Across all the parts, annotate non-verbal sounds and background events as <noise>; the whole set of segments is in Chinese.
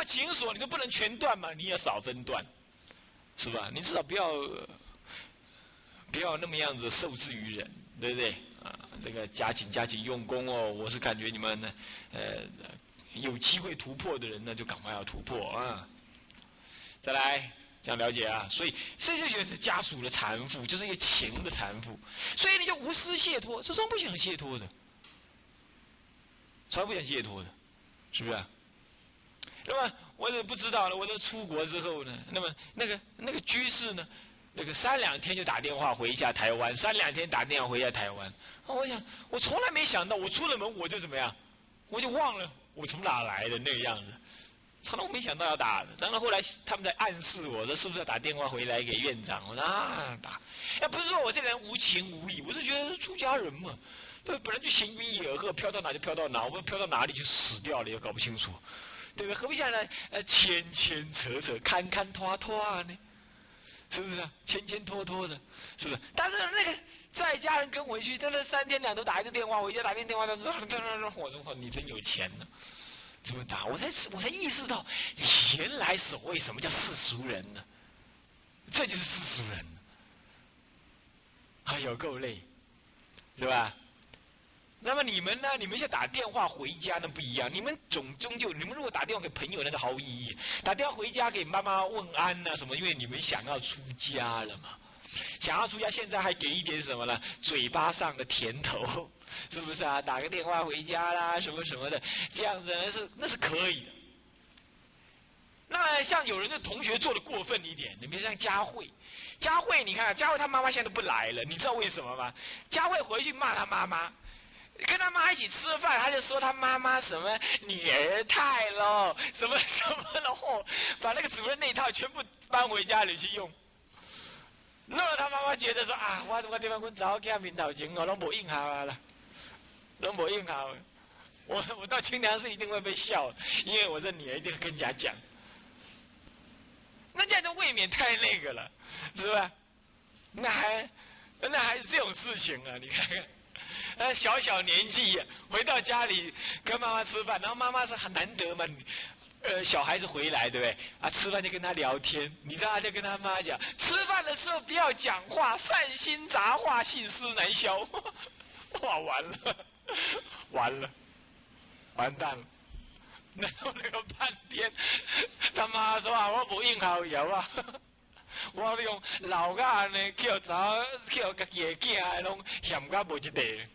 么情锁你都不能全断嘛，你也少分断，是吧？你至少不要不要那么样子受制于人，对不对？啊，这个加紧加紧用功哦！我是感觉你们呢，呃，有机会突破的人呢，就赶快要突破啊！再来，这样了解啊？所以，这就是家属的缠缚，就是一个情的缠缚，所以你就无私解脱，这种不想解脱的，超不想解脱的，是不是？那么，我也不知道了。我都出国之后呢，那么那个那个居士呢，那个三两天就打电话回一下台湾，三两天打电话回一下台湾。我想，我从来没想到，我出了门我就怎么样，我就忘了我从哪来的那个样子，从来没想到要打。然后后来他们在暗示我说，是不是要打电话回来给院长？我说啊，打。哎，不是说我这人无情无义，我是觉得出家人嘛，对，本来就行云野鹤，飘到哪就飘到哪，我们飘到哪里就死掉了也搞不清楚，对不对？何必想呢？呃，牵牵扯扯，看看拖拖呢？是不是？牵牵拖拖的，是不是？但是那个。在家人跟回去，真的三天两头打一个电话，我一家打遍电话，我说你真有钱呢，怎么打？我才我才意识到，原来所谓什么叫世俗人呢？这就是世俗人。哎呦，够累，是吧？那么你们呢？你们现在打电话回家那不一样，你们总终究，你们如果打电话给朋友，那个毫无意义；打电话回家给妈妈问安呐什么，因为你们想要出家了嘛。想要出家，现在还给一点什么呢？嘴巴上的甜头，<laughs> 是不是啊？打个电话回家啦，什么什么的，这样子那是那是可以的。那像有人的同学做的过分一点，你比如像佳慧，佳慧，你看佳慧她妈妈现在都不来了，你知道为什么吗？佳慧回去骂她妈妈，跟他妈一起吃饭，他就说他妈妈什么女儿态喽，<laughs> 什么 <laughs> 什么然后把那个主任那一套全部搬回家里去用。弄了他妈妈觉得说啊，我我地方阮早给他面头前我拢无应下啦，拢无应下。我我到清凉寺一定会被笑，因为我这女儿一定会跟人家讲。那这样就未免太那个了，是吧？那还那还是这种事情啊？你看看，呃，小小年纪回到家里跟妈妈吃饭，然后妈妈是很难得嘛。呃，小孩子回来，对不对？啊，吃饭就跟他聊天。你知道，他就跟他妈讲，吃饭的时候不要讲话，善心杂话，信思难消。<laughs> 哇，完了，完了，完蛋了。然后那个半天，他妈说啊，我不应好友啊，<laughs> 我用老家呢叫早叫家己的囝，拢嫌甲无一地。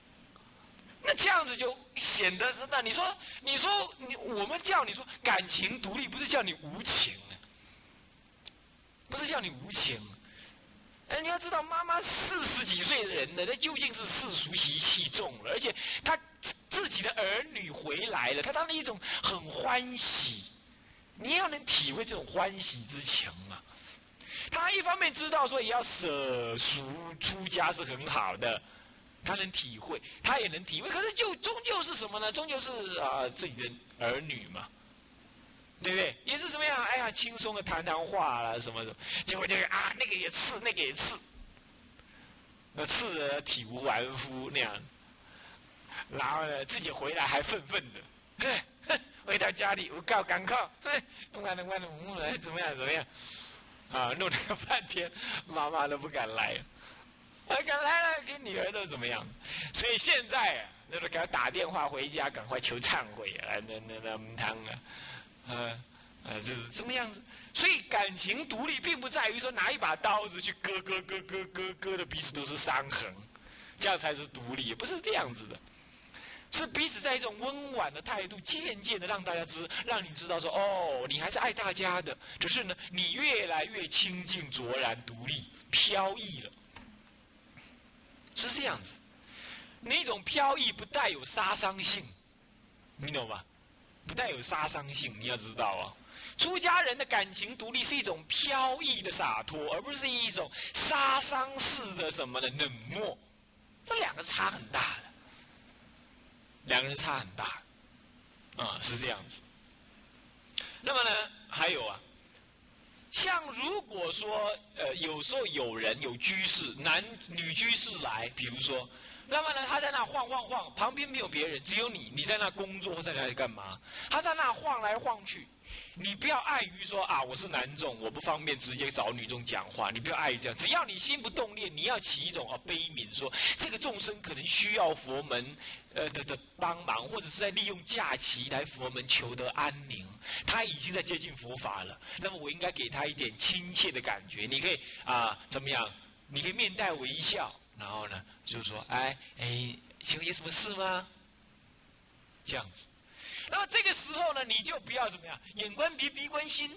那这样子就显得是那你说你说你我们叫你说感情独立，不是叫你无情不是叫你无情。哎，你要知道，妈妈四十几岁的人了，她究竟是世俗习气重了，而且她自己的儿女回来了，她当然一种很欢喜。你要能体会这种欢喜之情嘛？他一方面知道说也要舍俗出家是很好的。他能体会，他也能体会，可是就终究是什么呢？终究是啊，自己的儿女嘛，对不对？也是什么样？哎呀，轻松的谈谈话啦，什么的，结果就是啊，那个也刺，那个也刺，那刺的体无完肤那样，然后呢，自己回来还愤愤的，<laughs> 回到家里我告赶快，弄完了，弄完了，怎么样？怎么样？啊，弄了个半天，妈妈都不敢来。啊，敢来了，给女儿都怎么样？所以现在，那个给他打电话回家，赶快求忏悔啊！那那那母汤啊，啊啊，就是这么样子。所以感情独立，并不在于说拿一把刀子去割割割割割割的彼此都是伤痕，这样才是独立，不是这样子的。是彼此在一种温婉的态度，渐渐的让大家知，让你知道说，哦，你还是爱大家的，只是呢，你越来越清净卓然独立飘逸了。是这样子，那种飘逸不带有杀伤性，你懂吧？不带有杀伤性，你要知道啊。出家人的感情独立是一种飘逸的洒脱，而不是一种杀伤式的什么的冷漠。这两个差很大的，两个人差很大，啊，是这样子。那么呢，还有啊。像如果说，呃，有时候有人有居士，男女居士来，比如说，那么呢，他在那晃晃晃，旁边没有别人，只有你，你在那工作或在那里干嘛？他在那晃来晃去。你不要碍于说啊，我是男众，我不方便直接找女众讲话。你不要碍于这样，只要你心不动念，你要起一种啊悲悯，说这个众生可能需要佛门呃的的帮忙，或者是在利用假期来佛门求得安宁。他已经在接近佛法了，那么我应该给他一点亲切的感觉。你可以啊怎么样？你可以面带微笑，然后呢就是说，哎哎，请问有什么事吗？这样子。那么这个时候呢，你就不要怎么样，眼观鼻，鼻观心，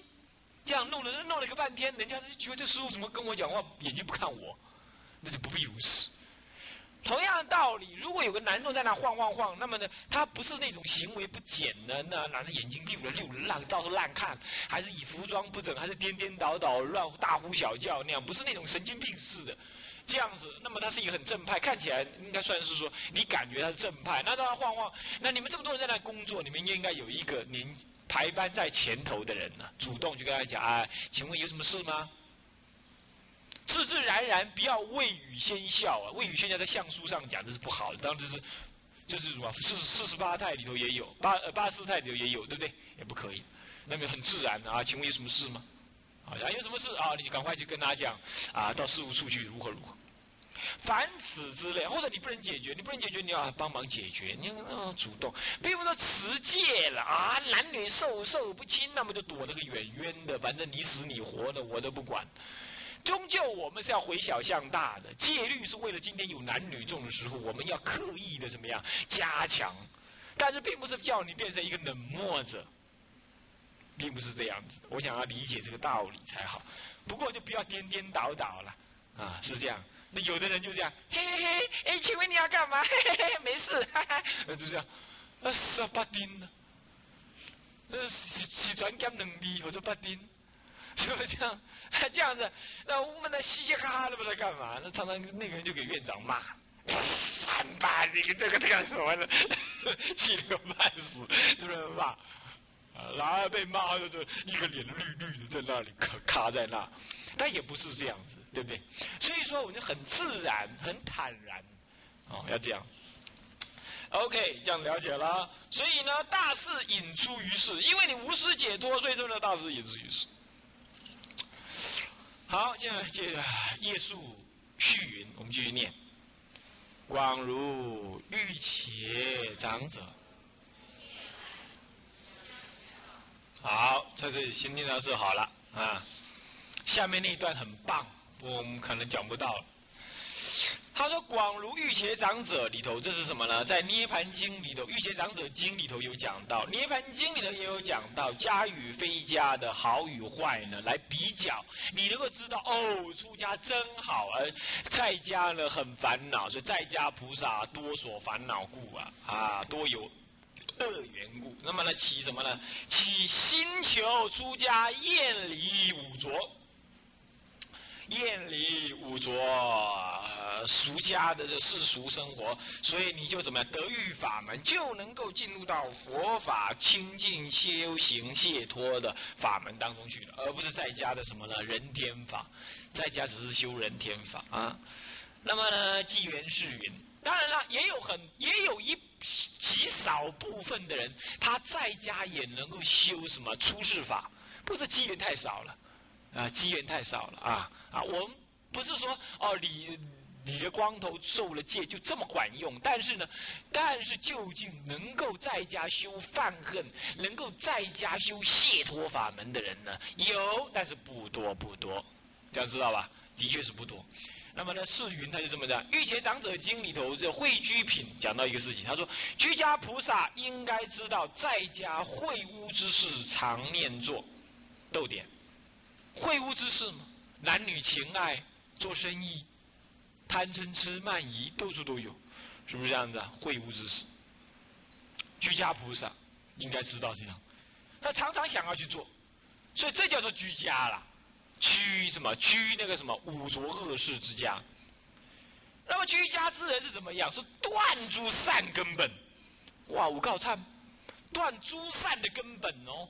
这样弄了弄了个半天，人家就觉得这师傅怎么跟我讲话，眼睛不看我，那就不必如此。同样的道理，如果有个男众在那晃晃晃，那么呢，他不是那种行为不检的，那拿着眼睛溜了溜了烂，到处乱看，还是以服装不整，还是颠颠倒倒乱大呼小叫那样，不是那种神经病似的。这样子，那么他是一个很正派，看起来应该算是说你感觉他是正派。那让他晃晃，那你们这么多人在那工作，你们应该有一个您排班在前头的人呢，主动去跟他讲啊，请问有什么事吗？自自然然，不要未雨先笑啊！未雨先笑在相书上讲这是不好的，当然就是，就是什么四四十八态里头也有，八呃八四态里头也有，对不对？也不可以，那么很自然的啊，请问有什么事吗？啊，有什么事啊？你赶快去跟他讲啊，到事务处去如何如何。凡此之类，或者你不能解决，你不能解决，你要帮忙解决，你要主动。比如说持戒了啊，男女授受不亲，那么就躲得个远远的，反正你死你活的，我都不管。终究我们是要回小向大的，戒律是为了今天有男女众的时候，我们要刻意的怎么样加强，但是并不是叫你变成一个冷漠者。并不是这样子，我想要理解这个道理才好。不过就不要颠颠倒倒了，啊，是这样。那有的人就这样，嘿嘿嘿，哎，请问你要干嘛？嘿嘿嘿，没事，哈哈，就这样。啊，十八丁呢？呃，是是专讲能力或者八丁，<laughs> 是不是这样？<laughs> 这样子，那我们那嘻嘻哈哈的不知道干嘛？那常常那个人就给院长骂，三八你这个干什么呢？<laughs> 气得半死，是不是骂？然后被骂的，一个脸绿绿的在那里卡卡在那，但也不是这样子，对不对？所以说，我们就很自然、很坦然，哦，要这样。OK，这样了解了。所以呢，大事引出于世，因为你无师解脱，所以说呢，大事引出于世。好，现在接着叶树续云，我们继续念：广如玉且长者。好，在这里先念到这好了啊。下面那一段很棒，我们可能讲不到了。他说：“广如玉邪长者里头，这是什么呢？在《涅盘经》里头，《玉邪长者经》里头有讲到，《涅盘经》里头也有讲到，家与非家的好与坏呢，来比较，你能够知道哦，出家真好，而在家呢很烦恼，所以在家菩萨多所烦恼故啊啊，多有。”恶缘故，那么呢，起什么呢？起心求出家，厌离五浊，厌离五浊，俗家的这世俗生活，所以你就怎么样？得遇法门，就能够进入到佛法清净修行解脱的法门当中去了，而不是在家的什么呢？人天法，在家只是修人天法啊。那么呢，纪元是云，当然了，也有很，也有一。极少部分的人，他在家也能够修什么出世法，不是机缘太少了，啊，机缘太少了啊啊！我们不是说哦，你你的光头受了戒就这么管用，但是呢，但是究竟能够在家修犯恨，能够在家修解脱法门的人呢，有，但是不多不多，这样知道吧？的确是不多。那么呢，世云他就这么讲，《玉伽长者经》里头这会居品讲到一个事情，他说，居家菩萨应该知道，在家会污之事常念做，逗点，会污之事嘛，男女情爱、做生意、贪嗔痴慢疑，到处都有，是不是这样子啊？会污之事，居家菩萨应该知道这样，他常常想要去做，所以这叫做居家了。居什么？居那个什么五浊恶世之家。那么居家之人是怎么样？是断诸善根本。哇，我告忏，断诸善的根本哦。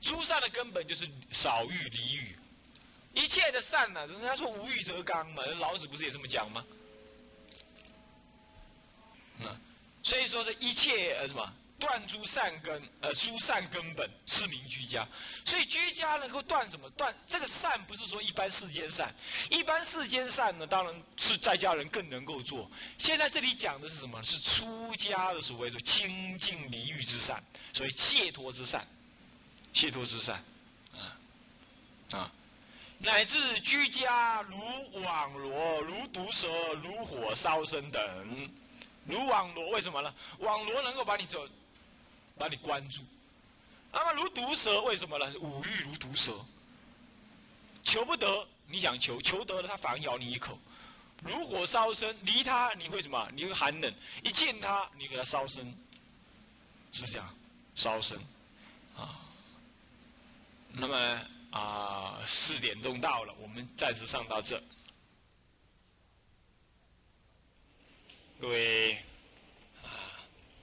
诸善的根本就是少欲离欲。一切的善呢，人家说无欲则刚嘛。老子不是也这么讲吗？嗯，所以说这一切呃什么断诸善根，呃疏散根本是名居家。所以居家能够断什么？断这个善不是说一般世间善，一般世间善呢，当然是在家人更能够做。现在这里讲的是什么？是出家的所谓的清净离欲之善，所谓解脱之善，解脱之善，啊啊。乃至居家如网罗、如毒蛇、如火烧身等，如网罗为什么呢？网罗能够把你走，把你关住。那么如毒蛇为什么呢？五欲如毒蛇，求不得，你想求，求得了，它反而咬你一口。如火烧身，离它你会什么？你会寒冷，一见它，你给它烧身，是这样，烧身，啊，那么。啊，四点钟到了，我们暂时上到这。各位，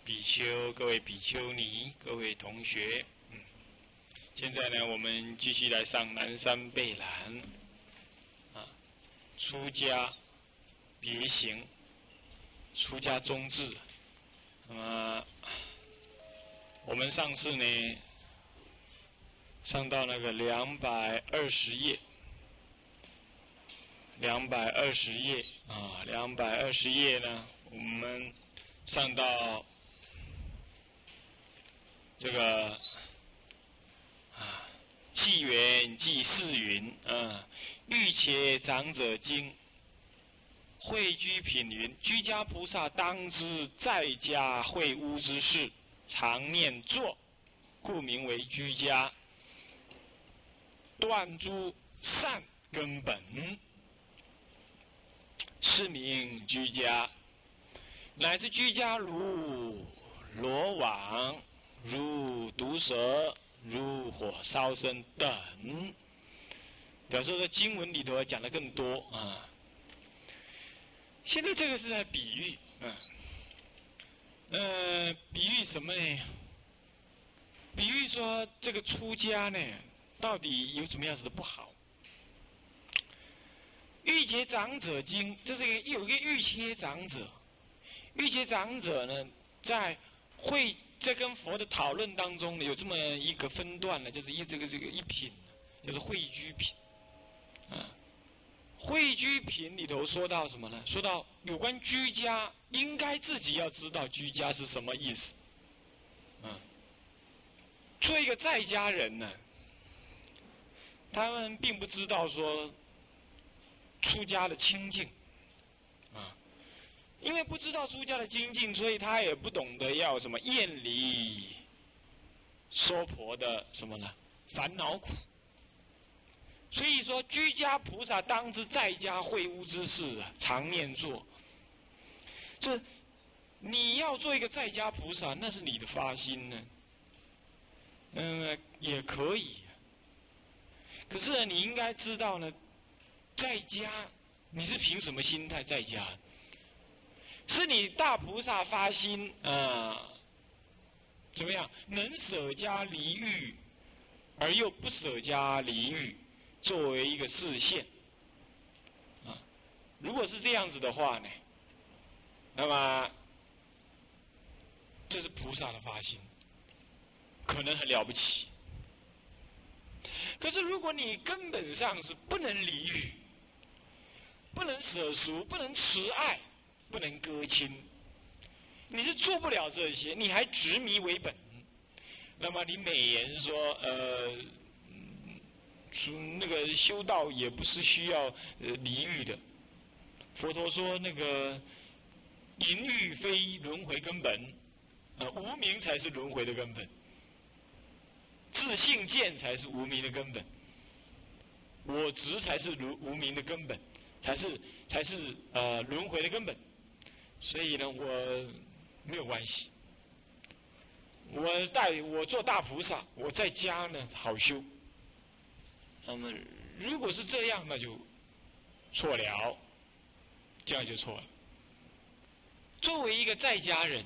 比丘，各位比丘尼，各位同学，嗯，现在呢，我们继续来上南山贝兰。啊，出家别行，出家宗志。那么，我们上次呢？上到那个两百二十页，两百二十页啊，两百二十页呢，我们上到这个啊，纪元纪世云啊，欲且长者经，会居品云，居家菩萨当知在家会屋之事，常念坐，故名为居家。断诸善根本，是名居家；乃至居家如罗网、如毒蛇、如火烧身等。表示在经文里头讲的更多啊。现在这个是在比喻，嗯，呃，比喻什么呢？比喻说这个出家呢。到底有什么样子的不好？欲结长者经，这是一个有一个欲切长者，欲结长者呢，在会在跟佛的讨论当中呢，有这么一个分段呢，就是一这个这个一品，就是会居品，啊，会居品里头说到什么呢？说到有关居家，应该自己要知道居家是什么意思，啊，做一个在家人呢。他们并不知道说出家的清净，因为不知道出家的精进，所以他也不懂得要什么厌离娑婆的什么呢烦恼苦。所以说，居家菩萨当知在家会屋之事啊，常念做。这你要做一个在家菩萨，那是你的发心呢，嗯，也可以。可是，你应该知道呢，在家你是凭什么心态在家？是你大菩萨发心啊？怎么样？能舍家离欲，而又不舍家离欲，作为一个视线啊？如果是这样子的话呢，那么这是菩萨的发心，可能很了不起。可是，如果你根本上是不能离欲、不能舍俗、不能慈爱、不能割亲，你是做不了这些，你还执迷为本。那么，你美言说，呃，那个修道也不是需要呃离欲的。佛陀说，那个淫欲非轮回根本，啊，无名才是轮回的根本。自信见才是无名的根本，我执才是无无名的根本，才是才是呃轮回的根本。所以呢，我没有关系。我带我做大菩萨，我在家呢好修。那么如果是这样，那就错了，这样就错了。作为一个在家人，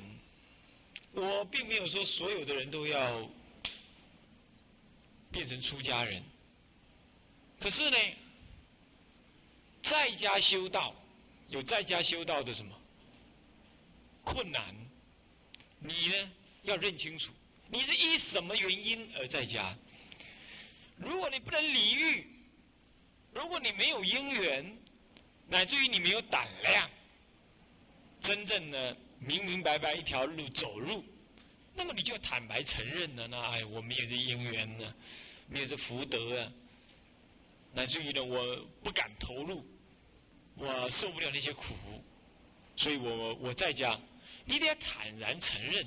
我并没有说所有的人都要。变成出家人，可是呢，在家修道有在家修道的什么困难，你呢要认清楚，你是因什么原因而在家。如果你不能理喻，如果你没有因缘，乃至于你没有胆量，真正的明明白白一条路走路，那么你就坦白承认了。那哎，我没有这因缘呢，没有这福德啊，乃至于呢，我不敢投入，我受不了那些苦，所以我我在家，你得坦然承认。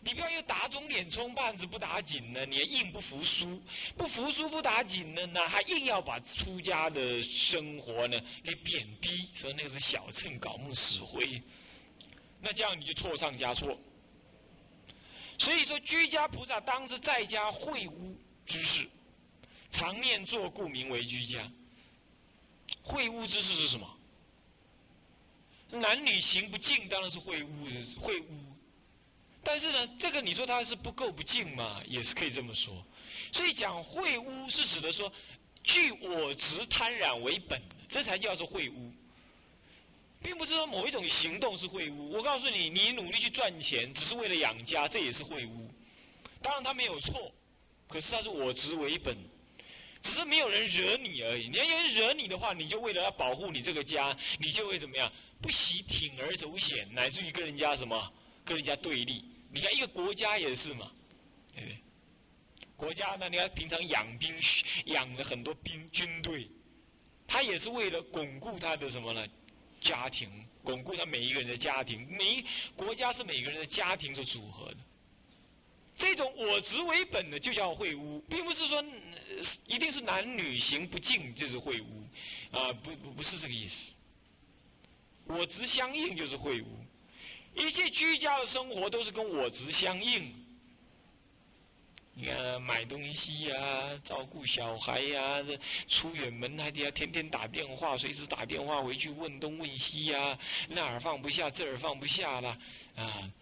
你不要又打肿脸充胖子不打紧呢，你还硬不服输，不服输不打紧呢，那还硬要把出家的生活呢给贬低，说那个是小乘搞木死灰，那这样你就错上加错。所以说，居家菩萨当着在家会污之事，常念作故名为居家。会污之事是什么？男女行不敬，当然是会污的，会污。但是呢，这个你说他是不够不敬嘛，也是可以这么说。所以讲会污是指的说，据我执贪染为本，这才叫做会污，并不是说某一种行动是会污。我告诉你，你努力去赚钱，只是为了养家，这也是会污。当然他没有错，可是他是我执为本，只是没有人惹你而已。你要有人惹你的话，你就为了要保护你这个家，你就会怎么样？不惜铤而走险，乃至于跟人家什么，跟人家对立。你看一个国家也是嘛，对不对？国家呢，你看平常养兵，养了很多兵军队，他也是为了巩固他的什么呢？家庭，巩固他每一个人的家庭。每国家是每个人的家庭所组合的。这种我执为本的就叫会污，并不是说一定是男女行不敬就是秽污，啊，不不不是这个意思。我执相应就是秽污。一切居家的生活都是跟我执相应。你看，买东西呀，照顾小孩呀，这出远门还得要天天打电话，随时打电话回去问东问西呀，那儿放不下，这儿放不下了，啊，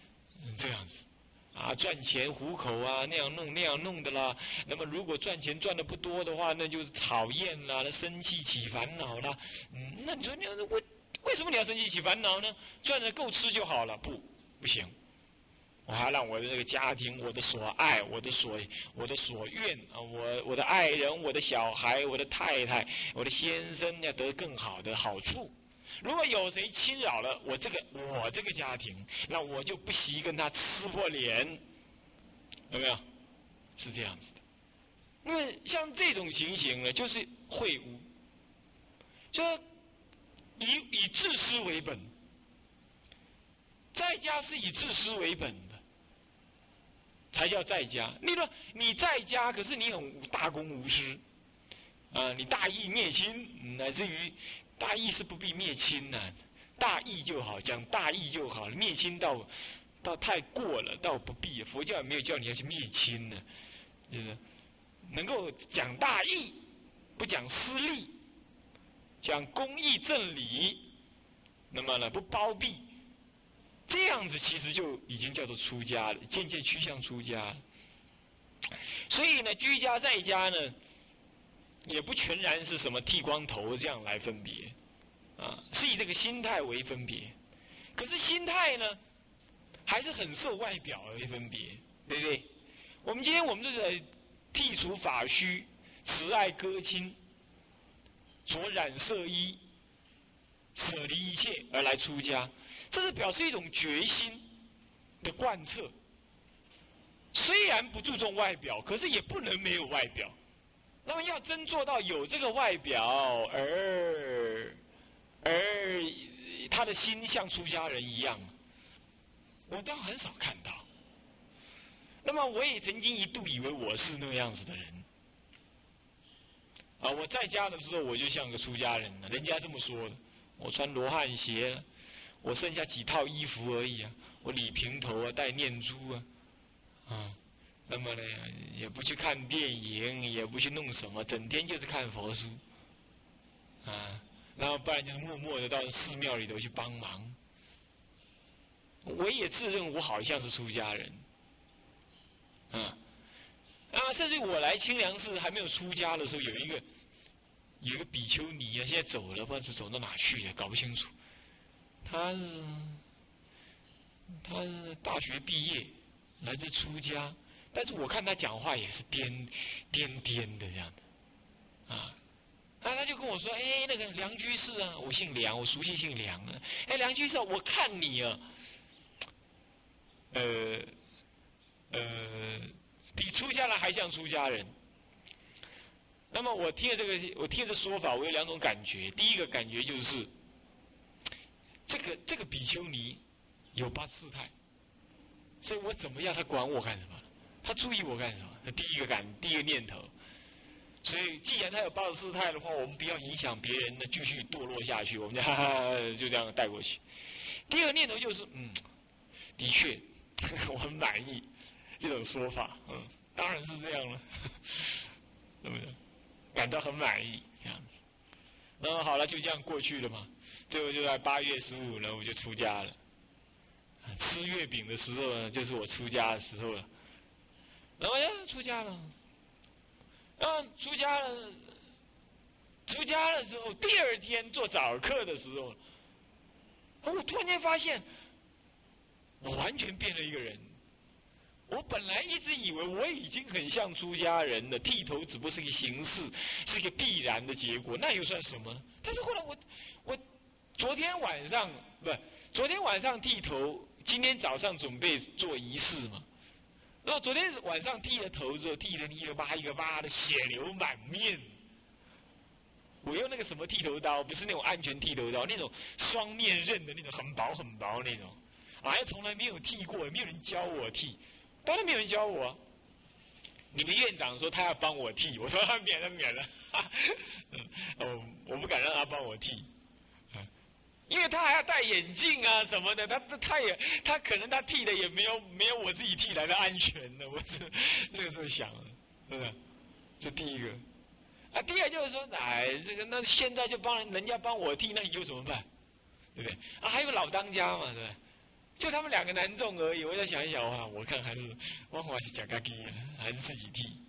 这样子，啊，赚钱糊口啊，那样弄那样弄的啦。那么，如果赚钱赚的不多的话，那就是讨厌啦，那生气起烦恼啦。嗯，那你说，你我。为什么你要生气起烦恼呢？赚的够吃就好了，不，不行，我还让我的那个家庭，我的所爱，我的所，我的所愿啊，我我的爱人，我的小孩，我的太太，我的先生要得更好的好处。如果有谁侵扰了我这个我这个家庭，那我就不惜跟他撕破脸，有没有？是这样子的。因为像这种情形呢，就是会污，就。以以自私为本，在家是以自私为本的，才叫在家。你说你在家，可是你很大公无私，啊，你大义灭亲，乃至于大义是不必灭亲呐，大义就好，讲大义就好了。灭亲倒倒太过了，倒不必。佛教也没有叫你要去灭亲呢，就是能够讲大义，不讲私利。讲公义正理，那么呢不包庇，这样子其实就已经叫做出家了，渐渐趋向出家。所以呢，居家在家呢，也不全然是什么剃光头这样来分别，啊，是以这个心态为分别。可是心态呢，还是很受外表为分别，对不对？我们今天我们就是剔除法须，慈爱歌亲。着染色衣，舍离一切而来出家，这是表示一种决心的贯彻。虽然不注重外表，可是也不能没有外表。那么要真做到有这个外表，而而他的心像出家人一样，我倒很少看到。那么我也曾经一度以为我是那样子的人。啊！我在家的时候，我就像个出家人了。人家这么说的。我穿罗汉鞋，我剩下几套衣服而已啊。我理平头啊，戴念珠啊，啊，那么呢，也不去看电影，也不去弄什么，整天就是看佛书，啊，然后不然就默默的到寺庙里头去帮忙。我也自认我好像是出家人，啊。啊，甚至我来清凉寺还没有出家的时候，有一个有一个比丘尼啊，现在走了，不知道是走到哪去了，搞不清楚。他是他是大学毕业，来自出家，但是我看他讲话也是颠颠颠的这样的，啊，那他就跟我说：“哎，那个梁居士啊，我姓梁，我熟悉姓梁啊。哎，梁居士，我看你啊，呃，呃，比出家人还像出家人。那么我听了这个，我听这说法，我有两种感觉。第一个感觉就是，这个这个比丘尼。”有八四态，所以我怎么样？他管我干什么？他注意我干什么？他第一个感，第一个念头。所以，既然他有八十四态的话，我们不要影响别人的继续堕落下去，我们就哈哈就这样带过去。第二个念头就是，嗯，的确，<laughs> 我很满意这种说法，嗯，当然是这样了，对不对？感到很满意这样子。那么好了，就这样过去了嘛。最后就在八月十五呢，我就出家了。吃月饼的时候呢，就是我出家的时候了。然后呀，出家了。然后出家了，出家了之后，第二天做早课的时候，我突然间发现，我完全变了一个人。我本来一直以为我已经很像出家人了，剃头只不过是个形式，是一个必然的结果，那又算什么？但是后来我，我昨天晚上不，昨天晚上剃头。今天早上准备做仪式嘛，然后昨天晚上剃了头之后，剃了一个疤一个疤的，血流满面。我用那个什么剃头刀，不是那种安全剃头刀，那种双面刃的那种，很薄很薄那种，哎，从来没有剃过，也没有人教我剃，当然没有人教我。你们院长说他要帮我剃，我说免了免了，<laughs> 嗯，哦，我不敢让他帮我剃。因为他还要戴眼镜啊什么的，他他也他可能他剃的也没有没有我自己剃来的安全呢。<laughs> 我是那个时候想，是不是？这第一个。啊，第二就是说，哎，这个那现在就帮人家帮我剃，那以后怎么办？对不对？啊，还有老当家嘛，对不对？就他们两个男众而已。我再想一想啊，我看还是我还是假咖喱，还是自己剃。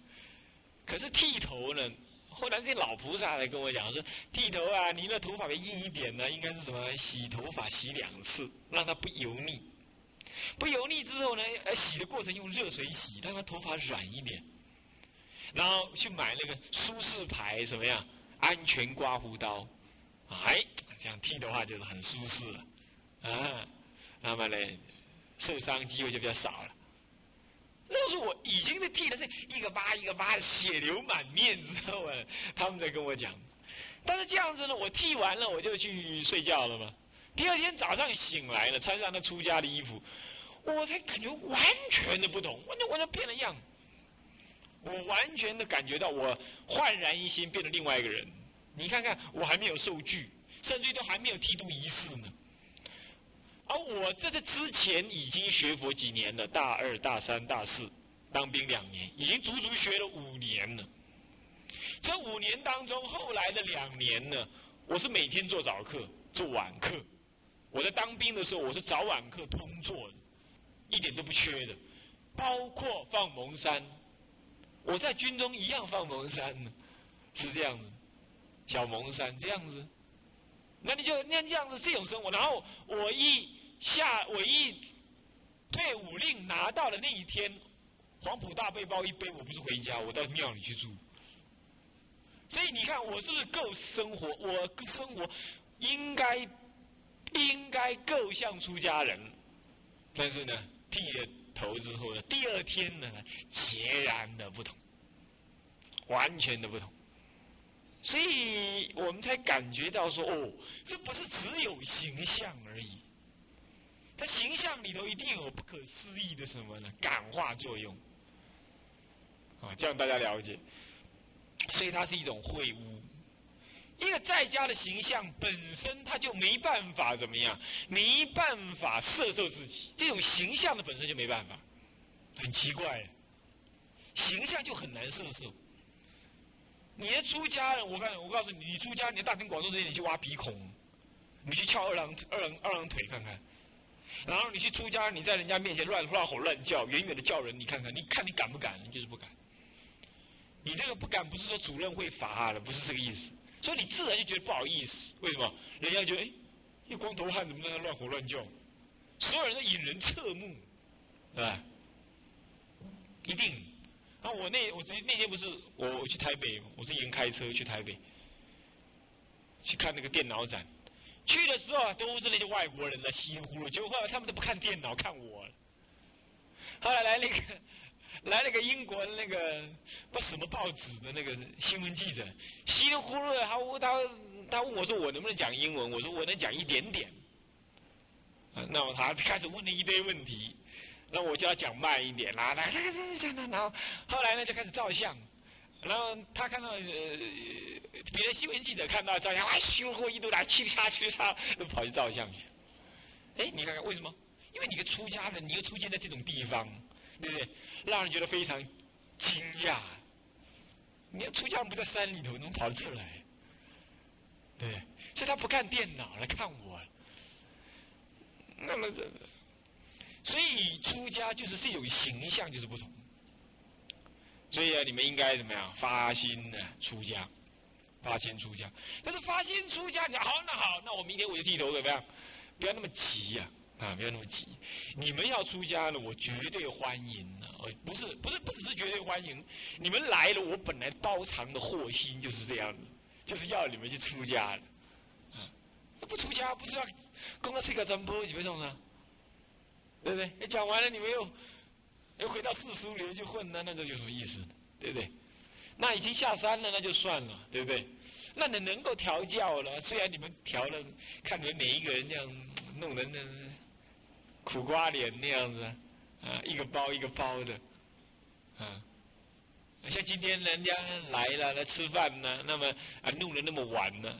可是剃头呢？后来这老菩萨来跟我讲说：“剃头啊，你那头发要硬一点呢，应该是什么？洗头发洗两次，让它不油腻。不油腻之后呢，洗的过程用热水洗，让它头发软一点。然后去买那个舒适牌，什么呀？安全刮胡刀。哎，这样剃的话就是很舒适了啊。那么呢，受伤机会就比较少了。”是我已经在剃的是一个疤一个疤的，血流满面之后啊，他们在跟我讲。但是这样子呢，我剃完了我就去睡觉了嘛。第二天早上醒来了，穿上那出家的衣服，我才感觉完全的不同，完全完全变了样。我完全的感觉到我焕然一新，变了另外一个人。你看看，我还没有受具，甚至都还没有剃度仪式呢。而我这是之前已经学佛几年了，大二、大三、大四，当兵两年，已经足足学了五年了。这五年当中，后来的两年呢，我是每天做早课、做晚课。我在当兵的时候，我是早晚课通做的，一点都不缺的。包括放蒙山，我在军中一样放蒙山呢，是这样的，小蒙山这样子。那你就那这样子这种生活，然后我一。下我一退伍令拿到的那一天，黄埔大背包一背，我不是回家，我到庙里去住。所以你看，我是不是够生活？我生活应该应该够像出家人。但是呢，剃了头之后呢，第二天呢，截然的不同，完全的不同。所以我们才感觉到说，哦，这不是只有形象而已。他形象里头一定有不可思议的什么呢？感化作用，啊，这样大家了解。所以它是一种秽污。一个在家的形象本身，他就没办法怎么样，没办法摄受自己。这种形象的本身就没办法，很奇怪，形象就很难摄受。你的出家人，我看我告诉你，你出家，你大庭广众之间，你去挖鼻孔，你去翘二郎二郎二郎腿看看。然后你去出家，你在人家面前乱乱吼乱叫，远远的叫人，你看看，你看你敢不敢？你就是不敢。你这个不敢，不是说主任会罚了，不是这个意思。所以你自然就觉得不好意思。为什么？人家觉得哎，一光头汉怎么在那乱吼乱叫？所有人都引人侧目，对吧？一定。那我那我那天不是我我去台北，我是人开车去台北，去看那个电脑展。去的时候啊都是那些外国人在稀里糊涂，结果后来他们都不看电脑，看我了。后来来那个来了个英国那个不什么报纸的那个新闻记者，稀里糊涂的，他他他问我说我能不能讲英文？我说我能讲一点点。那么他开始问了一堆问题，那我就要讲慢一点啦，来来来讲啦，然后后来呢就开始照相，然后他看到呃别的新闻记者看到照相，哇，心火一度来，嘁哩嚓嘁哩嚓，都跑去照相去。哎，你看看为什么？因为你个出家人，你又出现在这种地方，对不对？让人觉得非常惊讶。你要出家人不在山里头，怎么跑到这来？对，所以他不看电脑来看我。那么这，所以出家就是这种形象就是不同。所以啊，你们应该怎么样发心呢？出家，发心出家。但是发心出家，你好，那好，那我明天我就剃头怎么样？不要那么急呀，啊不要那么急。你们要出家了，我绝对欢迎呢。不是，不是，不只是绝对欢迎。你们来了，我本来包藏的祸心就是这样子，就是要你们去出家的。不出家不是要供到这个真波几分钟啊？对不对？你讲完了，你们又又回到世俗里面去混，那那这有什么意思？对不对？那已经下山了，那就算了，对不对？那你能够调教了，虽然你们调了，看你们每一个人这样弄得那苦瓜脸那样子，啊，一个包一个包的，啊，像今天人家来了来吃饭呢，那么啊弄得那么晚呢。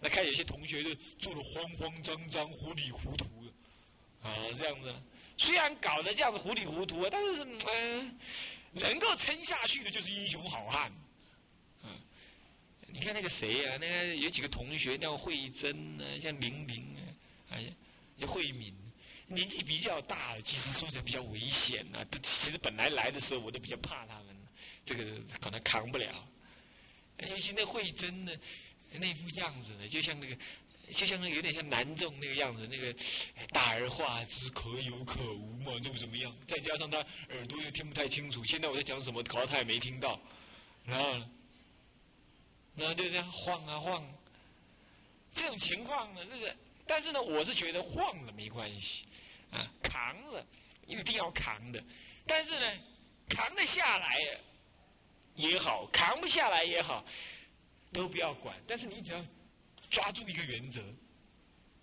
那看有些同学就做的慌慌张张、糊里糊涂的，啊，这样子。虽然搞得这样子糊里糊涂啊，但是嗯，能够撑下去的就是英雄好汉。嗯，你看那个谁呀？那个有几个同学，像慧珍呢，像玲玲啊，哎，像慧敏，年纪比较大，其实说起来比较危险呐。其实本来来的时候我都比较怕他们，这个可能扛不了。尤其那慧珍呢。那副样子呢，就像那个，就像那有点像南众那个样子，那个大而化之，可有可无嘛，怎么怎么样？再加上他耳朵又听不太清楚，现在我在讲什么，搞得他也没听到，然后，然后就这样晃啊晃，这种情况呢，就是，但是呢，我是觉得晃了没关系，啊，扛着一定要扛的，但是呢，扛得下来也好，扛不下来也好。都不要管，但是你只要抓住一个原则，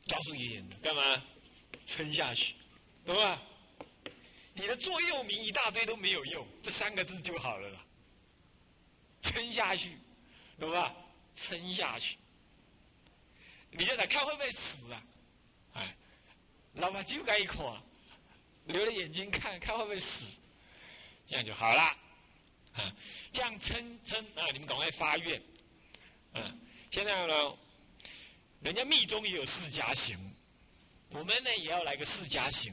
抓住一个原则，干嘛？撑下去，懂吧？你的座右铭一大堆都没有用，这三个字就好了啦。撑下去，懂吧？撑下去。你就在看会不会死啊？哎，老板就该一看，留着眼睛看看会不会死，这样就好了。啊，这样撑撑啊！你们赶快发愿。嗯，现在呢，人家密宗也有四加行，我们呢也要来个四加行。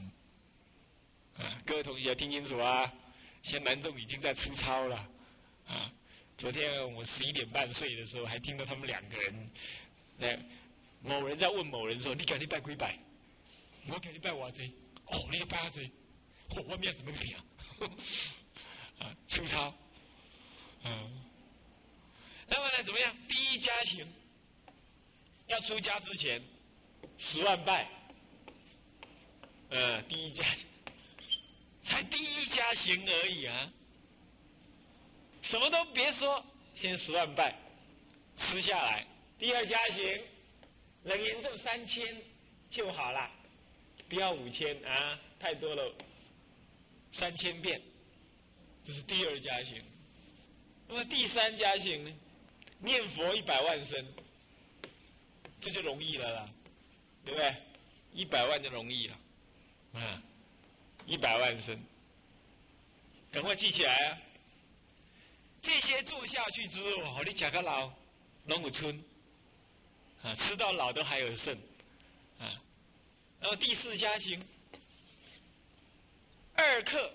啊，各位同学听清楚啊！现在南宗已经在出操了。啊，昨天我十一点半睡的时候，还听到他们两个人，那某人在问某人说：“你赶紧拜归拜，我给你拜我这，哦，你拜阿这，哦，外面怎么平？<laughs> 啊，粗糙，嗯。”那么呢，怎么样？第一家行，要出家之前，十万拜。呃，第一家，才第一家行而已啊！什么都别说，先十万拜，吃下来。第二家行，能言咒三千就好了，不要五千啊，太多了。三千遍，这是第二家行。那么第三家行呢？念佛一百万声，这就容易了啦，对不对？一百万就容易了，嗯，一百万声，赶快记起来啊！这些做下去之后，你讲个老，龙虎村，啊，吃到老都还有剩，啊，然后第四家行，二课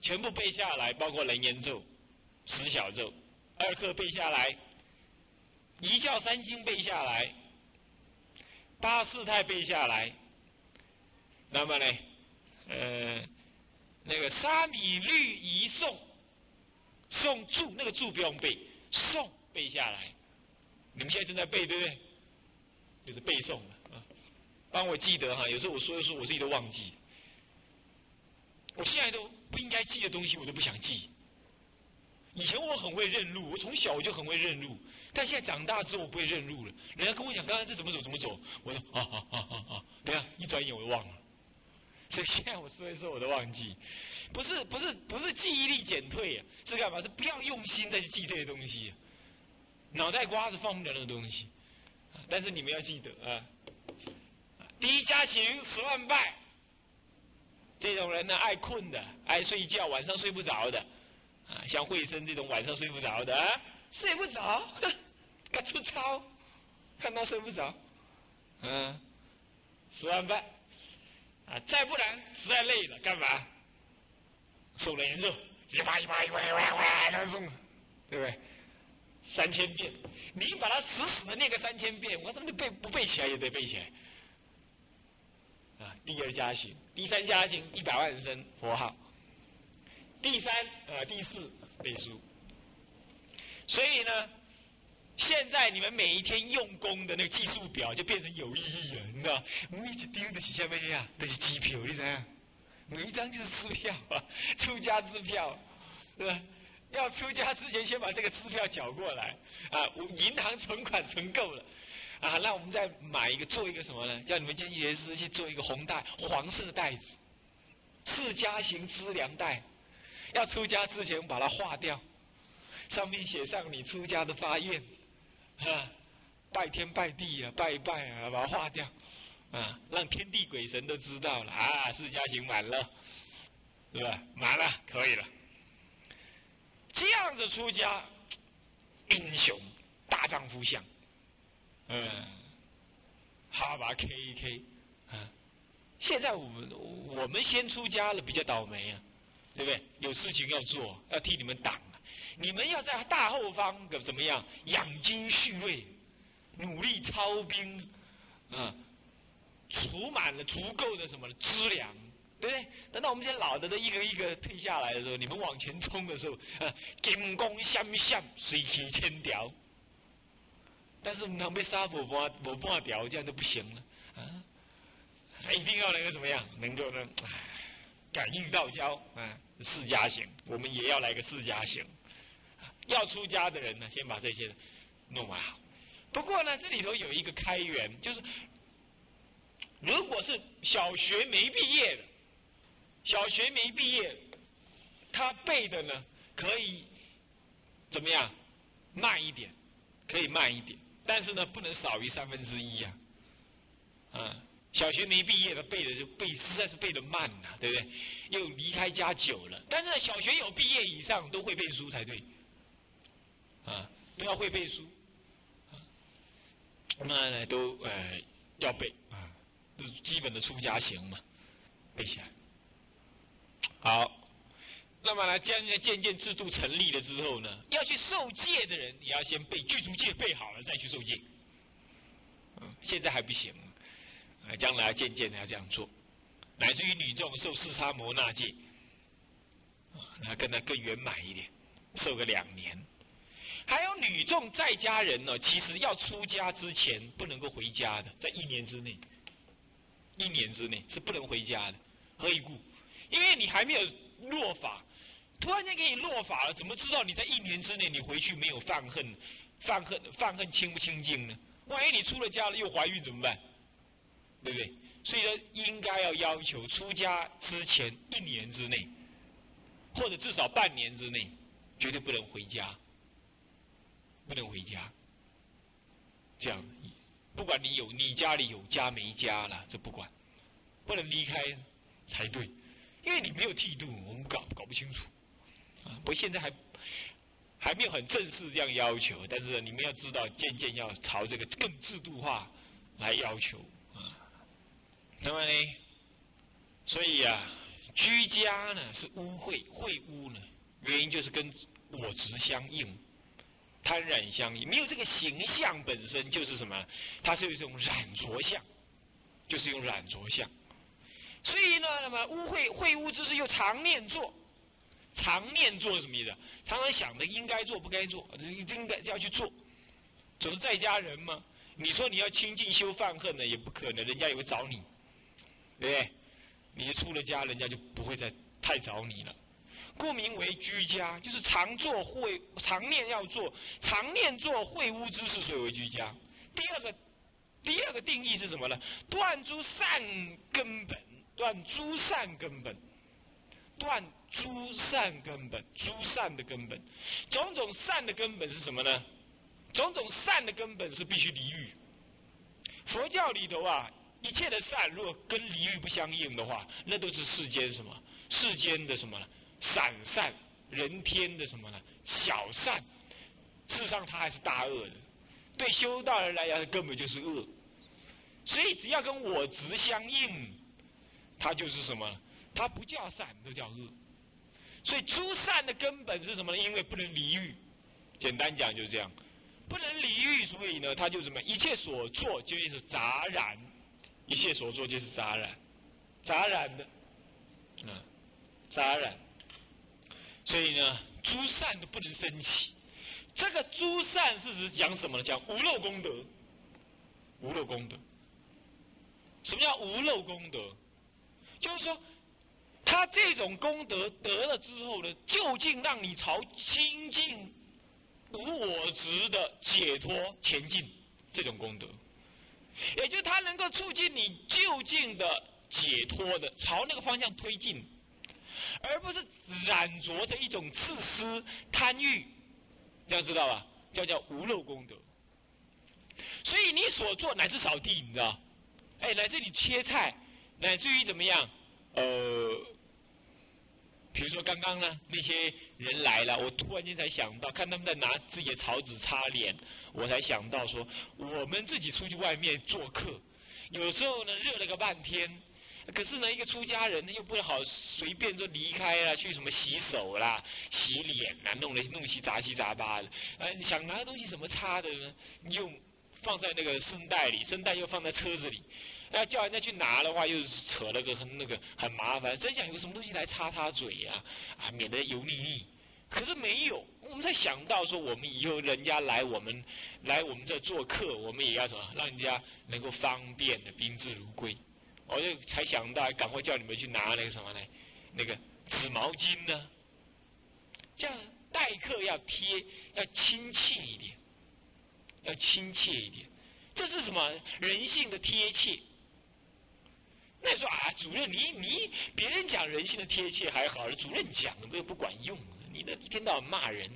全部背下来，包括人言咒、十小咒，二课背下来。一教三经背下来，八四太背下来，那么呢，呃，那个沙弥律仪诵，诵注那个注不用背，诵背下来。你们现在正在背，对不对？就是背诵啊，帮我记得哈。有时候我说一说，我自己都忘记。我现在都不应该记的东西，我都不想记。以前我很会认路，我从小我就很会认路，但现在长大之后我不会认路了。人家跟我讲刚刚这怎么走怎么走，我说啊啊啊啊啊！等下一转眼我就忘了。所以现在我说一说我都忘记，不是不是不是记忆力减退啊，是干嘛？是不要用心再去记这些东西，脑袋瓜子放不了那个东西。但是你们要记得啊，第一家行十万拜。这种人呢，爱困的，爱睡觉，晚上睡不着的。啊，像慧生这种晚上睡不着的，啊，睡不着，干粗糙，看他睡不着，嗯，十万半，啊，再不然实在累了，干嘛？送人肉，一把一把一把一把一把送，对不对？三千遍，你把它死死的念个三千遍，我他妈背不背起来也得背起来。啊，第二家行，第三家行一百万声佛号。第三，呃，第四背书。所以呢，现在你们每一天用功的那个计数表就变成有意义了，你知道每一丢的是什么呀？都是机票，你知道每一张就是支票啊，出家支票，对吧？要出家之前，先把这个支票缴过来啊。银行存款存够了啊，那我们再买一个，做一个什么呢？叫你们经济学师去做一个红袋、黄色袋子，释迦行资粮袋。要出家之前，把它化掉，上面写上你出家的发愿，啊，拜天拜地啊，拜一拜啊，把它化掉，啊，让天地鬼神都知道了啊，释迦行满了，对吧？满了，可以了。这样子出家，<tsk> 英雄大丈夫相，嗯，哈巴，K 一 K，啊，现在我们我们先出家了，比较倒霉啊。对不对？有事情要做，要替你们挡。你们要在大后方怎么样？养精蓄锐，努力操兵，啊，储满了足够的什么资粮，对不对？等到我们这些老的都一个一个退下来的时候，你们往前冲的时候，啊，<laughs> 金光相向，水起千条。但是我们常被杀不半不半条，这样就不行了啊！一定要能够怎么样？能够呢？感应道交啊，四家行，我们也要来个四家行。要出家的人呢，先把这些弄完好。不过呢，这里头有一个开源，就是如果是小学没毕业的，小学没毕业，他背的呢可以怎么样慢一点，可以慢一点，但是呢不能少于三分之一啊，啊。小学没毕业的背的就背，实在是背的慢呐，对不对？又离开家久了，但是呢小学有毕业以上都会背书才对，啊，都要会背书，那呢都呃要背啊，这基本的出家行嘛，背起来。好，那么呢，将来渐渐制度成立了之后呢，要去受戒的人，也要先背具足戒，背好了再去受戒。嗯，现在还不行。啊，将来渐渐的要这样做，乃至于女众受四叉摩那戒，啊，那跟他更圆满一点，受个两年。还有女众在家人呢，其实要出家之前不能够回家的，在一年之内，一年之内是不能回家的。何以故？因为你还没有落法，突然间给你落法了，怎么知道你在一年之内你回去没有犯恨？犯恨犯恨清不清净呢？万一你出了家了又怀孕怎么办？对不对？所以说，应该要要求出家之前一年之内，或者至少半年之内，绝对不能回家，不能回家。这样，不管你有你家里有家没家了，这不管，不能离开才对，因为你没有剃度，我们搞搞不清楚。啊，不过现在还还没有很正式这样要求，但是你们要知道，渐渐要朝这个更制度化来要求。啊那么呢？所以啊，居家呢是污秽，秽污呢，原因就是跟我执相应，贪染相应。没有这个形象本身就是什么？它是有一种染着相，就是用染着相。所以呢，那么污秽秽污之事又常念做，常念做什么意思？常常想的应该做不该做，应该要去做。总是在家人嘛，你说你要清净修犯恨呢，也不可能，人家也会找你，对不对？你出了家，人家就不会再太找你了。故名为居家，就是常做会常念要做，常念做秽污之事，所以为居家。第二个，第二个定义是什么呢？断诸善根本，断诸善根本，断诸善根本，诸善的根本，种种善的根本是什么呢？种种善的根本是必须离欲。佛教里头啊，一切的善，如果跟离欲不相应的话，那都是世间什么？世间的什么呢？散善，人天的什么呢？小善，事实上它还是大恶的。对修道人来讲，根本就是恶。所以只要跟我执相应，它就是什么？它不叫善，都叫恶。所以诸善的根本是什么呢？因为不能离欲。简单讲就是这样，不能离欲，所以呢，它就什么？一切所做就是杂染，一切所做就是杂染，杂染的，嗯，杂染。所以呢，诸善都不能升起。这个诸善是指讲什么呢？讲无漏功德。无漏功德。什么叫无漏功德？就是说，他这种功德得了之后呢，究竟让你朝清净无我执的解脱前进，这种功德，也就他能够促进你就近的解脱的朝那个方向推进。而不是染着的一种自私贪欲，这样知道吧？叫叫无漏功德。所以你所做乃至扫地，你知道？哎，乃至你切菜，乃至于怎么样？呃，比如说刚刚呢，那些人来了，我突然间才想到，看他们在拿自己的草纸擦脸，我才想到说，我们自己出去外面做客，有时候呢热了个半天。可是呢，一个出家人呢，又不好随便就离开了，去什么洗手啦、洗脸啦，弄了弄些杂七杂八的。呃，想拿东西怎么擦的呢？你又放在那个声带里，声带又放在车子里。要叫人家去拿的话，又扯了个很那个很麻烦。真想有什么东西来擦擦嘴呀，啊，免得油腻腻。可是没有，我们才想到说，我们以后人家来我们来我们这做客，我们也要什么，让人家能够方便的宾至如归。我就才想到，赶快叫你们去拿那个什么呢？那个纸毛巾呢？这样待客要贴，要亲切一点，要亲切一点。这是什么？人性的贴切。那你说啊，主任，你你别人讲人性的贴切还好，主任讲这个不管用。你那一天到晚骂人，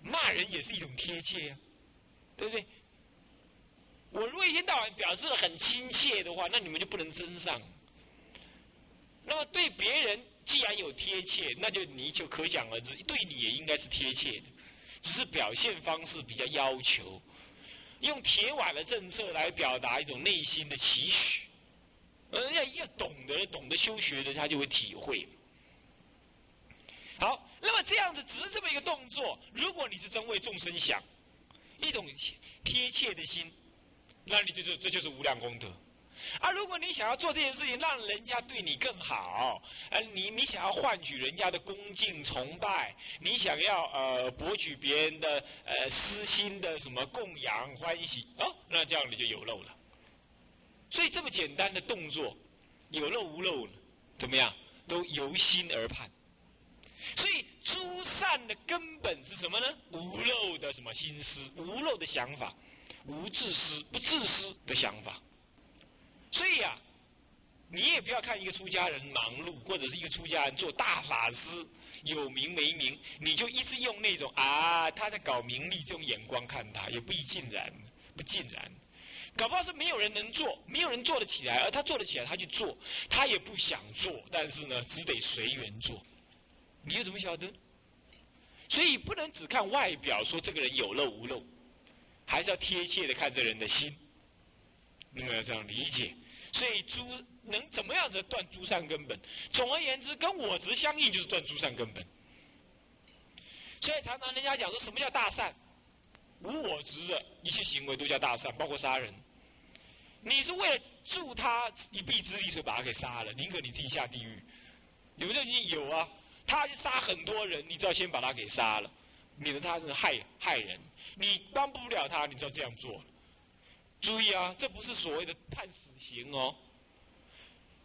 骂人也是一种贴切呀，对不对？我如果一天到晚表示的很亲切的话，那你们就不能争上。那么对别人既然有贴切，那就你就可想而知，对你也应该是贴切的，只是表现方式比较要求，用铁腕的政策来表达一种内心的期许。人家要懂得懂得修学的，他就会体会。好，那么这样子只是这么一个动作，如果你是真为众生想，一种贴切的心。那你这就这就是无量功德，啊！如果你想要做这件事情，让人家对你更好，呃，你你想要换取人家的恭敬崇拜，你想要呃博取别人的呃私心的什么供养欢喜，哦，那这样你就有漏了。所以这么简单的动作，有漏无漏呢，怎么样？都由心而判。所以诸善的根本是什么呢？无漏的什么心思，无漏的想法。无自私、不自私的想法，所以呀，你也不要看一个出家人忙碌，或者是一个出家人做大法师有名没名，你就一直用那种啊他在搞名利这种眼光看他，也不一尽然，不尽然，搞不好是没有人能做，没有人做得起来，而他做得起来，他去做，他也不想做，但是呢，只得随缘做，你又怎么晓得？所以不能只看外表说这个人有漏无漏。还是要贴切的看这人的心，那么要这样理解。所以诸能怎么样子断诸善根本？总而言之，跟我执相应就是断诸善根本。所以常常人家讲说什么叫大善？无我执的一切行为都叫大善，包括杀人。你是为了助他一臂之力，所以把他给杀了，宁可你自己下地狱。有没有？有啊，他杀很多人，你只要先把他给杀了，免得他是害害人。你帮不了他，你就要这样做。注意啊，这不是所谓的判死刑哦。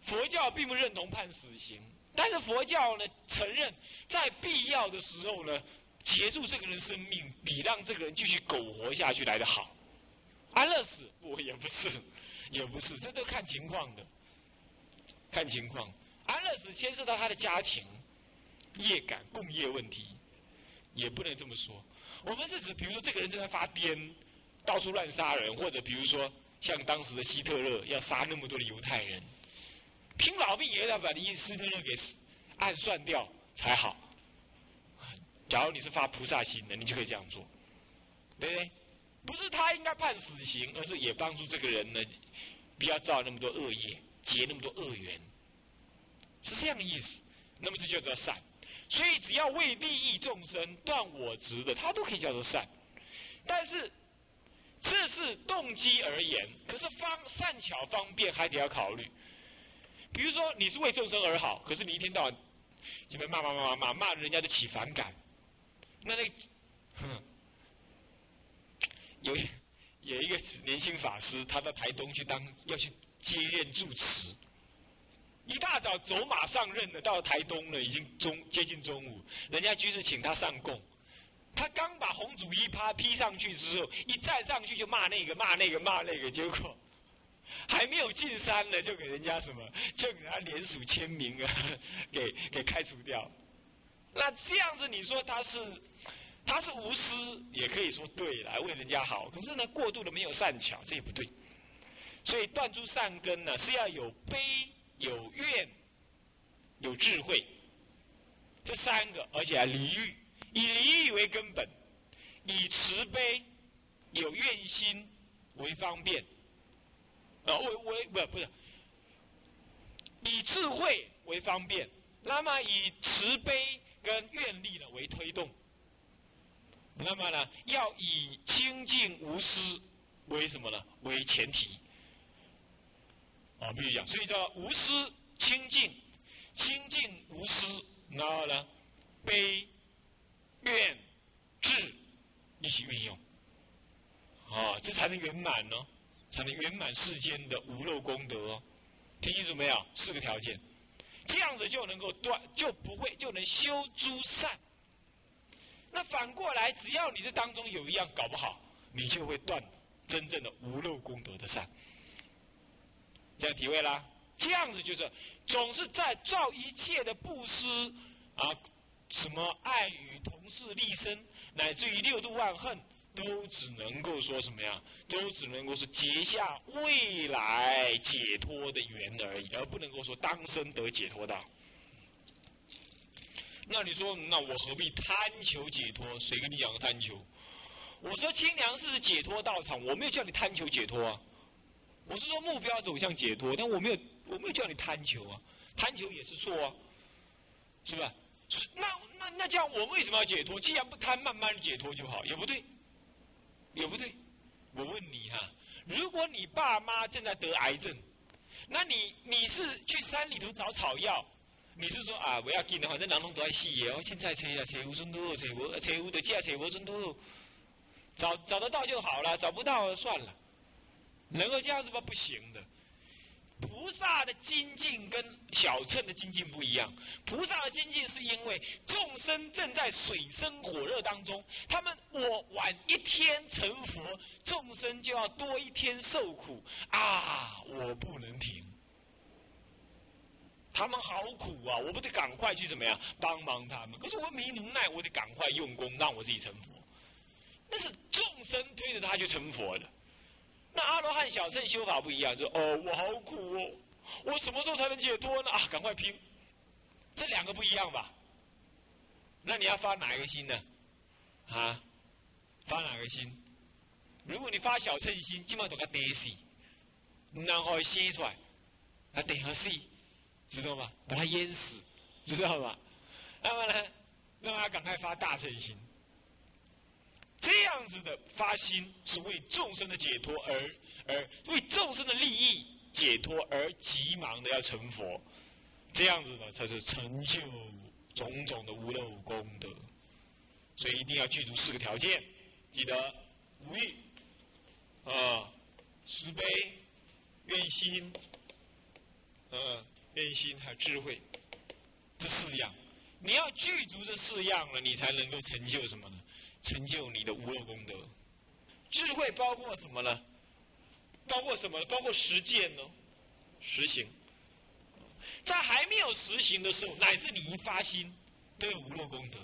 佛教并不认同判死刑，但是佛教呢承认，在必要的时候呢，结束这个人生命，比让这个人继续苟活下去来的好。安乐死我也不是，也不是，这都看情况的，看情况。安乐死牵涉到他的家庭业感、共业问题，也不能这么说。我们是指，比如说这个人正在发癫，到处乱杀人，或者比如说像当时的希特勒要杀那么多的犹太人。拼老命也要把伊斯特勒给暗算掉才好。假如你是发菩萨心的，你就可以这样做，对不对？不是他应该判死刑，而是也帮助这个人呢，不要造那么多恶业，结那么多恶缘，是这样的意思。那么这就叫善。所以只要为利益众生、断我执的，他都可以叫做善。但是这是动机而言，可是方善巧方便还得要考虑。比如说，你是为众生而好，可是你一天到晚这边骂骂骂骂骂，骂人家都起反感。那那，哼，有 <laughs> 有一个年轻法师，他到台东去当，要去接任住持。一大早走马上任的，到台东了，已经中接近中午，人家居士请他上供，他刚把红祖衣趴披上去之后，一站上去就骂那个骂那个骂那个，结果。<laughs> 还没有进山呢，就给人家什么，就给他联署签名啊，<laughs> 给给开除掉。那这样子，你说他是他是无私，也可以说对来为人家好。可是呢，过度的没有善巧，这也不对。所以断诸善根呢，是要有悲、有怨、有智慧这三个，而且还离欲，以离欲为根本，以慈悲、有愿心为方便。啊，为为不不是以智慧为方便，那么以慈悲跟愿力呢为推动，那么呢要以清净无私为什么呢？为前提啊，必须讲，所以叫无私清净，清净无私，然后呢悲愿智一起运用，啊，这才能圆满呢。才能圆满世间的无漏功德，听清楚没有？四个条件，这样子就能够断，就不会就能修诸善。那反过来，只要你这当中有一样搞不好，你就会断真正的无漏功德的善。这样体会啦？这样子就是总是在造一切的布施啊，什么爱与同事立身，乃至于六度万恨。都只能够说什么呀？都只能够是结下未来解脱的缘而已，而不能够说当生得解脱道。那你说，那我何必贪求解脱？谁跟你讲贪求？我说清凉寺是解脱道场，我没有叫你贪求解脱啊。我是说目标走向解脱，但我没有，我没有叫你贪求啊。贪求也是错啊，是吧？是那那那这样，我为什么要解脱？既然不贪，慢慢解脱就好，也不对。也不对？我问你哈，如果你爸妈正在得癌症，那你你是去山里头找草药，你是说啊，我要紧的，反正人拢都在死耶，我现在找呀，找无准都，找无找无的价，找无准都，找找得到就好了，找不到算了，能够这样子吗？不行的。菩萨的精进跟小乘的精进不一样。菩萨的精进是因为众生正在水深火热当中，他们我晚一天成佛，众生就要多一天受苦啊！我不能停，他们好苦啊！我不得赶快去怎么样帮忙他们？可是我没能耐，我得赶快用功，让我自己成佛。那是众生推着他去成佛的。那阿罗汉小乘修法不一样，就哦，我好苦哦，我什么时候才能解脱呢？啊，赶快拼！这两个不一样吧？那你要发哪一个心呢？啊，发哪个心？如果你发小乘心，基本上都给跌死，然后泄出来，啊，等下死，知道吗？把他淹死，知道吗？那么呢，让他赶快发大乘心。这样子的发心是为众生的解脱而而为众生的利益解脱而急忙的要成佛，这样子呢才是成就种种的无漏功德。所以一定要具足四个条件，记得无欲啊，慈悲、愿心，嗯，愿心还有智慧，这四样，你要具足这四样了，你才能够成就什么呢？成就你的无漏功德，智慧包括什么呢？包括什么？包括实践呢？实行，在还没有实行的时候，乃至你一发心，都有无漏功德。